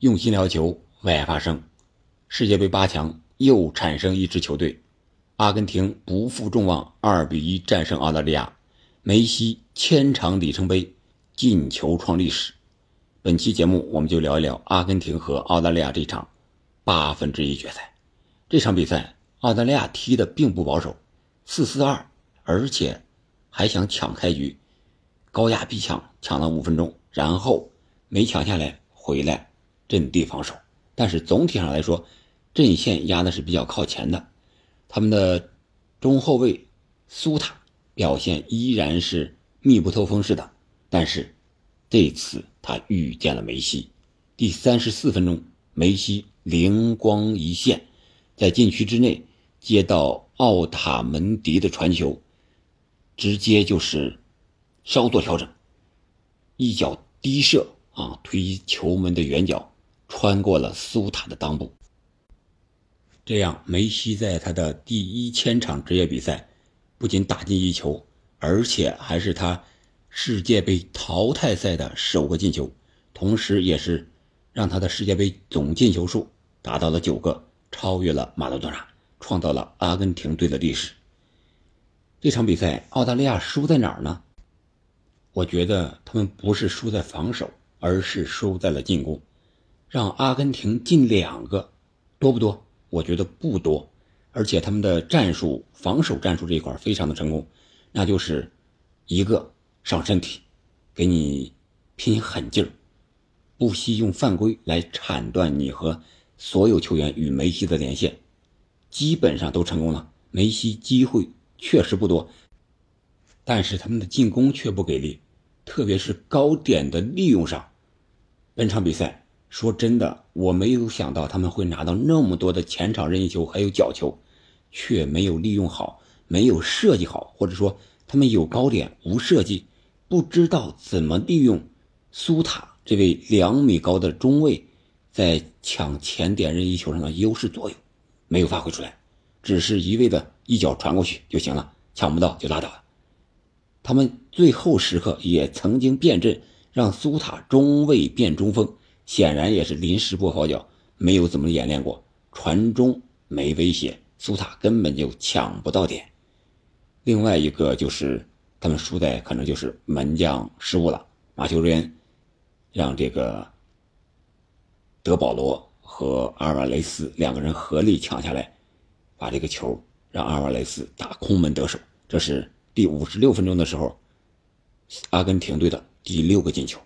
用心聊球，为爱发声。世界杯八强又产生一支球队，阿根廷不负众望，二比一战胜澳大利亚，梅西千场里程碑进球创历史。本期节目我们就聊一聊阿根廷和澳大利亚这场八分之一决赛。这场比赛，澳大利亚踢的并不保守，四四二，而且还想抢开局，高压逼抢，抢了五分钟，然后没抢下来，回来。阵地防守，但是总体上来说，阵线压的是比较靠前的。他们的中后卫苏塔表现依然是密不透风似的，但是这次他遇见了梅西。第三十四分钟，梅西灵光一现，在禁区之内接到奥塔门迪的传球，直接就是稍作调整，一脚低射啊，推球门的远角。穿过了苏塔的裆部，这样梅西在他的第一千场职业比赛，不仅打进一球，而且还是他世界杯淘汰赛的首个进球，同时也是让他的世界杯总进球数达到了九个，超越了马拉多纳，创造了阿根廷队的历史。这场比赛澳大利亚输在哪儿呢？我觉得他们不是输在防守，而是输在了进攻。让阿根廷进两个，多不多？我觉得不多，而且他们的战术防守战术这一块非常的成功，那就是一个上身体，给你拼狠劲儿，不惜用犯规来铲断你和所有球员与梅西的连线，基本上都成功了。梅西机会确实不多，但是他们的进攻却不给力，特别是高点的利用上，本场比赛。说真的，我没有想到他们会拿到那么多的前场任意球，还有角球，却没有利用好，没有设计好，或者说他们有高点无设计，不知道怎么利用苏塔这位两米高的中卫在抢前点任意球上的优势作用，没有发挥出来，只是一味的一脚传过去就行了，抢不到就拉倒了。他们最后时刻也曾经变阵，让苏塔中卫变中锋。显然也是临时抱佛脚，没有怎么演练过。传中没威胁，苏塔根本就抢不到点。另外一个就是他们输在可能就是门将失误了，马修瑞恩让这个德保罗和阿尔瓦雷斯两个人合力抢下来，把这个球让阿尔瓦雷斯打空门得手。这是第五十六分钟的时候，阿根廷队的第六个进球。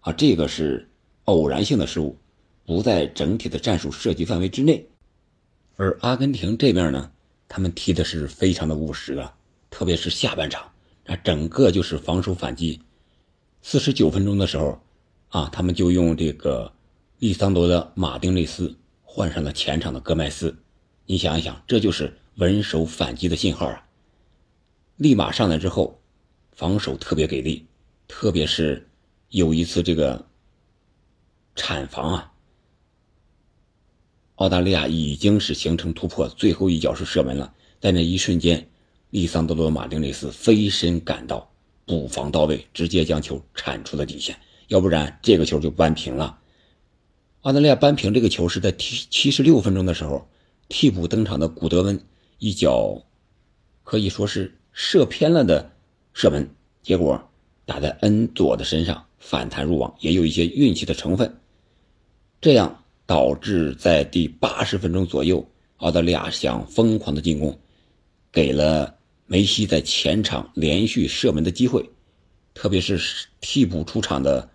啊，这个是。偶然性的失误，不在整体的战术设计范围之内，而阿根廷这边呢，他们踢的是非常的务实啊，特别是下半场，那整个就是防守反击。四十九分钟的时候，啊，他们就用这个利桑德的马丁内斯换上了前场的戈麦斯，你想一想，这就是稳守反击的信号啊！立马上来之后，防守特别给力，特别是有一次这个。产房啊！澳大利亚已经是形成突破，最后一脚是射门了。在那一瞬间，利桑德罗·马丁内斯飞身赶到，补防到位，直接将球铲出了底线。要不然这个球就扳平了。澳大利亚扳平这个球是在七七十六分钟的时候，替补登场的古德温一脚可以说是射偏了的射门，结果打在恩佐的身上，反弹入网，也有一些运气的成分。这样导致在第八十分钟左右，澳大利亚想疯狂的进攻，给了梅西在前场连续射门的机会，特别是替补出场的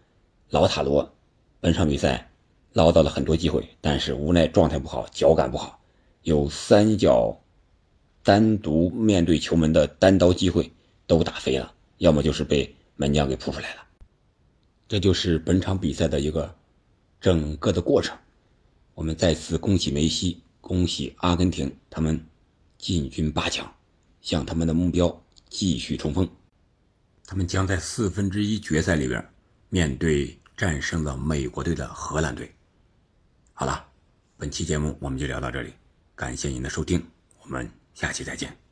老塔罗，本场比赛捞到了很多机会，但是无奈状态不好，脚感不好，有三脚单独面对球门的单刀机会都打飞了，要么就是被门将给扑出来了，这就是本场比赛的一个。整个的过程，我们再次恭喜梅西，恭喜阿根廷，他们进军八强，向他们的目标继续冲锋。他们将在四分之一决赛里边面对战胜了美国队的荷兰队。好了，本期节目我们就聊到这里，感谢您的收听，我们下期再见。